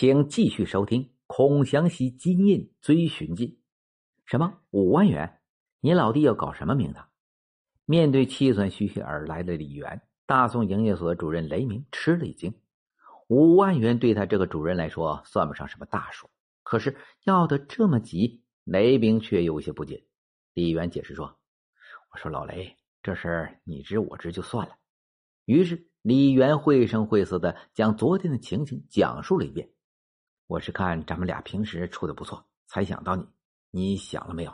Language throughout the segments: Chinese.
请继续收听《孔祥熙金印追寻记》。什么五万元？你老弟要搞什么名堂？面对气喘吁吁而来的李元，大宋营业所主任雷鸣吃了一惊。五万元对他这个主任来说算不上什么大数，可是要的这么急，雷鸣却有些不解。李元解释说：“我说老雷，这事儿你知我知就算了。”于是李元绘声绘色的将昨天的情形讲述了一遍。我是看咱们俩平时处的不错，才想到你。你想了没有？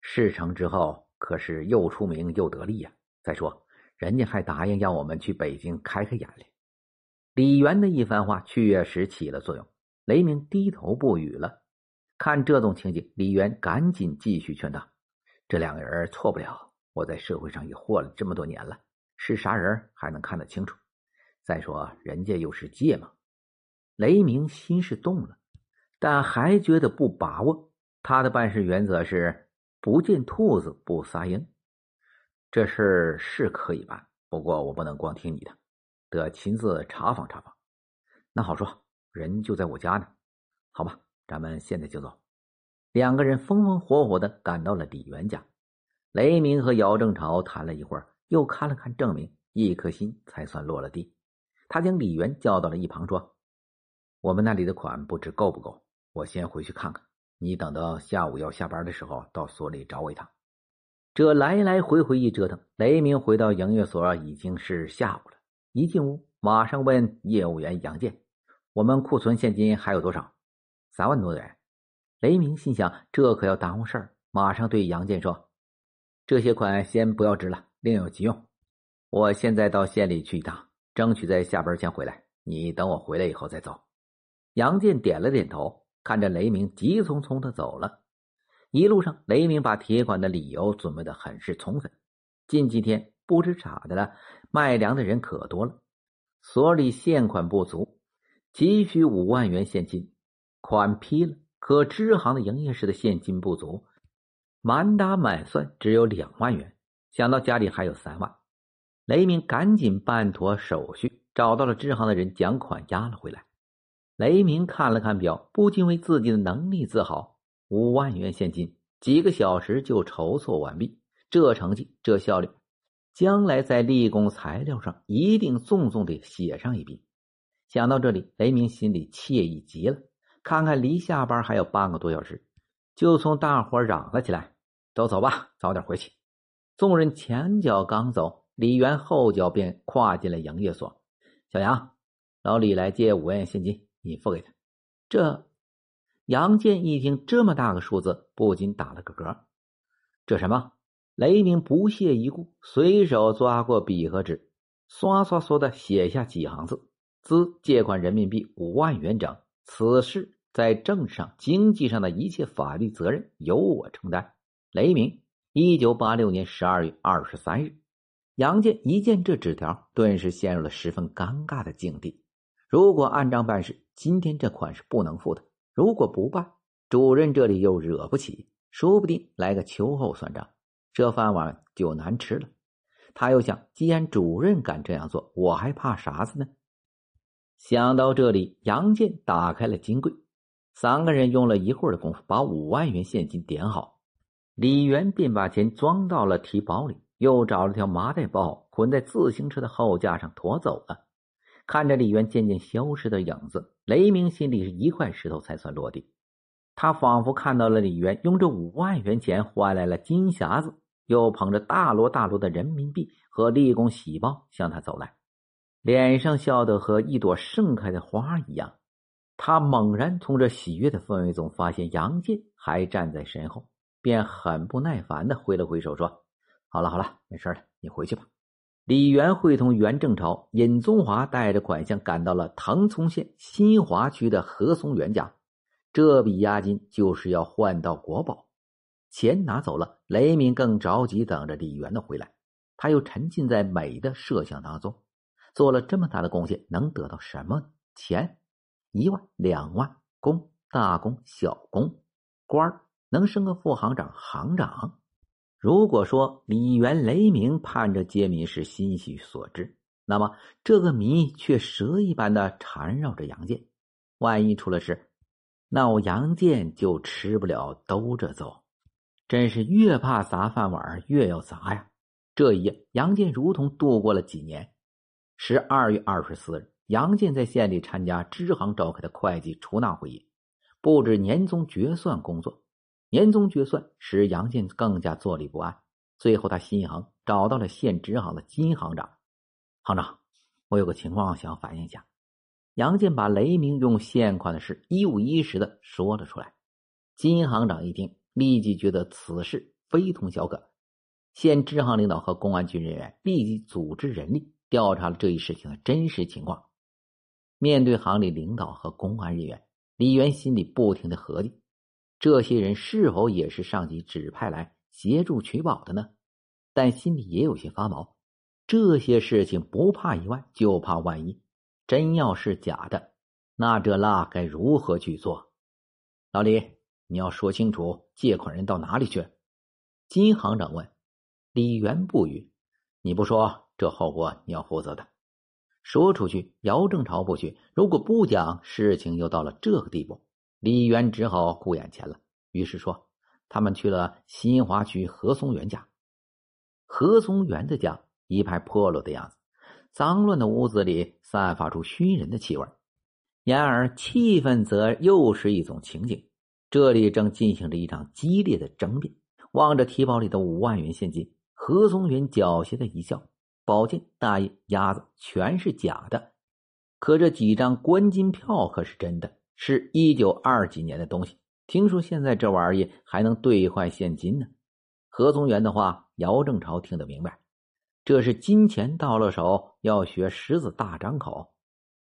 事成之后可是又出名又得利呀！再说，人家还答应让我们去北京开开眼嘞。李元的一番话确实起了作用，雷鸣低头不语了。看这种情景，李元赶紧继续劝道：“这两个人错不了，我在社会上也混了这么多年了，是啥人还能看得清楚？再说，人家又是芥嘛。”雷鸣心是动了，但还觉得不把握。他的办事原则是不见兔子不撒鹰。这事是可以办，不过我不能光听你的，得亲自查访查访。那好说，人就在我家呢。好吧，咱们现在就走。两个人风风火火的赶到了李元家。雷鸣和姚正朝谈了一会儿，又看了看证明，一颗心才算落了地。他将李元叫到了一旁，说。我们那里的款不知够不够，我先回去看看。你等到下午要下班的时候，到所里找我一趟。这来来回回一折腾，雷鸣回到营业所已经是下午了。一进屋，马上问业务员杨建：“我们库存现金还有多少？”三万多元。雷鸣心想，这可要耽误事儿，马上对杨建说：“这些款先不要支了，另有急用。我现在到县里去一趟，争取在下班前回来。你等我回来以后再走。”杨建点了点头，看着雷鸣急匆匆的走了。一路上，雷鸣把提款的理由准备的很是充分。近几天不知咋的了，卖粮的人可多了，所里现款不足，急需五万元现金。款批了，可支行的营业室的现金不足，满打满算只有两万元。想到家里还有三万，雷鸣赶紧办妥手续，找到了支行的人，将款押了回来。雷鸣看了看表，不禁为自己的能力自豪。五万元现金，几个小时就筹措完毕。这成绩，这效率，将来在立功材料上一定重重的写上一笔。想到这里，雷鸣心里惬意极了。看看离下班还有半个多小时，就从大伙嚷了起来：“都走吧，早点回去。”众人前脚刚走，李元后脚便跨进了营业所。小杨，老李来借五万元现金。你付给他，这杨建一听这么大个数字，不禁打了个嗝。这什么？雷鸣不屑一顾，随手抓过笔和纸，刷刷刷的写下几行字：“兹借款人民币五万元整，此事在政治上、经济上的一切法律责任由我承担。”雷鸣，一九八六年十二月二十三日。杨建一见这纸条，顿时陷入了十分尴尬的境地。如果按章办事，今天这款是不能付的；如果不办，主任这里又惹不起，说不定来个秋后算账，这饭碗就难吃了。他又想，既然主任敢这样做，我还怕啥子呢？想到这里，杨健打开了金柜，三个人用了一会儿的功夫，把五万元现金点好。李元便把钱装到了提包里，又找了条麻袋包，捆在自行车的后架上驮走了。看着李元渐渐消失的影子，雷鸣心里是一块石头才算落地。他仿佛看到了李元用这五万元钱换来了金匣子，又捧着大摞大摞的人民币和立功喜报向他走来，脸上笑得和一朵盛开的花一样。他猛然从这喜悦的氛围中发现杨健还站在身后，便很不耐烦的挥了挥手说：“好了好了，没事了，你回去吧。”李元会同袁正朝、尹宗华带着款项赶到了腾冲县新华区的何松元家，这笔押金就是要换到国宝。钱拿走了，雷鸣更着急等着李元的回来。他又沉浸在美的设想当中，做了这么大的贡献，能得到什么钱？一万、两万，功大功小功，官能升个副行长、行长。如果说李元雷鸣盼着揭谜是欣喜所致，那么这个谜却蛇一般的缠绕着杨建。万一出了事，那我杨建就吃不了兜着走。真是越怕砸饭碗越要砸呀！这一夜，杨建如同度过了几年。十二月二十四日，杨建在县里参加支行召开的会计出纳会议，布置年终决算工作。年终决算使杨建更加坐立不安。最后，他心横，找到了县支行的金行长。行长，我有个情况想反映一下。杨建把雷鸣用现款的事一五一十的说了出来。金行长一听，立即觉得此事非同小可。县支行领导和公安局人员立即组织人力调查了这一事情的真实情况。面对行里领导和公安人员，李元心里不停的合计：这些人是否也是上级指派来协助取保的呢？但心里也有些发毛。这些事情不怕一万，就怕万一。真要是假的，那这蜡该如何去做？老李，你要说清楚，借款人到哪里去？金行长问。李元不语。你不说，这后果你要负责的。说出去，姚正朝不去；如果不讲，事情又到了这个地步，李元只好顾眼前了。于是说：“他们去了新华区何松元家。何松元的家一派破落的样子。”脏乱的屋子里散发出熏人的气味，然而气氛则又是一种情景。这里正进行着一场激烈的争辩。望着提包里的五万元现金，何松元狡黠的一笑：“宝剑、大爷、鸭子全是假的，可这几张关金票可是真的，是一九二几年的东西。听说现在这玩意还能兑换现金呢。”何宗元的话，姚正朝听得明白。这是金钱到了手，要学狮子大张口。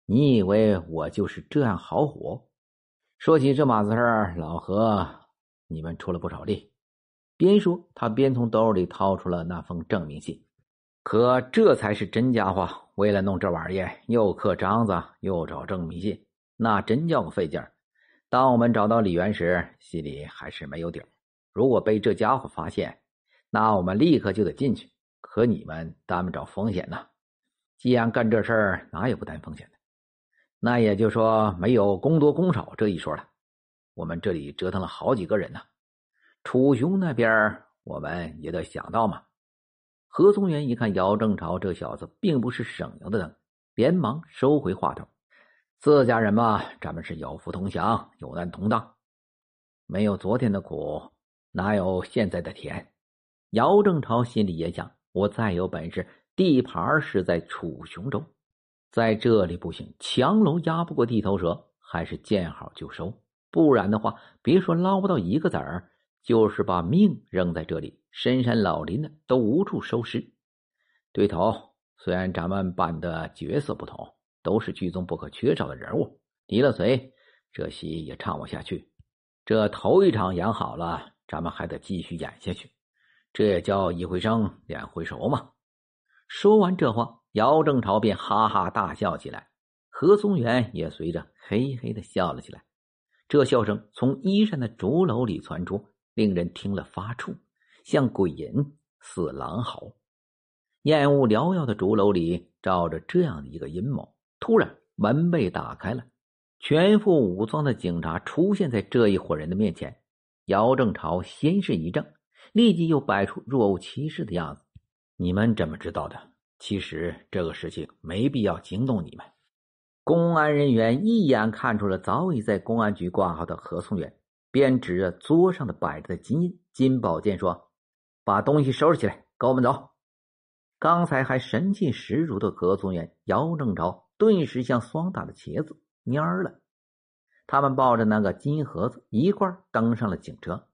你以为我就是这样好唬？说起这码子事儿，老何，你们出了不少力。边说，他边从兜里掏出了那封证明信。可这才是真家伙，为了弄这玩意儿，又刻章子，又找证明信，那真叫个费劲儿。当我们找到李元时，心里还是没有底儿。如果被这家伙发现，那我们立刻就得进去。可你们担不着风险呐！既然干这事儿，哪有不担风险的？那也就说没有公多公少这一说了。我们这里折腾了好几个人呢。楚雄那边我们也得想到嘛。何宗元一看姚正朝这小子并不是省油的灯，连忙收回话头：“自家人嘛，咱们是有福同享，有难同当。没有昨天的苦，哪有现在的甜？”姚正朝心里也想。我再有本事，地盘是在楚雄州，在这里不行，强龙压不过地头蛇，还是见好就收。不然的话，别说捞不到一个子儿，就是把命扔在这里，深山老林的都无处收尸。对头，虽然咱们扮的角色不同，都是剧中不可缺少的人物，离了谁，这戏也唱不下去。这头一场演好了，咱们还得继续演下去。这也叫一回生，两回熟嘛。说完这话，姚正朝便哈哈大笑起来，何松元也随着嘿嘿的笑了起来。这笑声从衣衫的竹楼里传出，令人听了发怵，像鬼吟，似狼嚎。烟雾缭绕的竹楼里，照着这样的一个阴谋。突然，门被打开了，全副武装的警察出现在这一伙人的面前。姚正朝先是一怔。立即又摆出若无其事的样子。你们怎么知道的？其实这个事情没必要惊动你们。公安人员一眼看出了早已在公安局挂号的何松元，便指着桌上的摆着的金、金宝剑说：“把东西收拾起来，跟我们走。”刚才还神气十足的何松元、姚正朝顿时像霜打的茄子蔫了。他们抱着那个金盒子，一块登上了警车。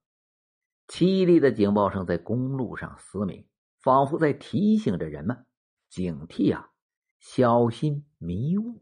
凄厉的警报声在公路上嘶鸣，仿佛在提醒着人们警惕啊，小心迷雾。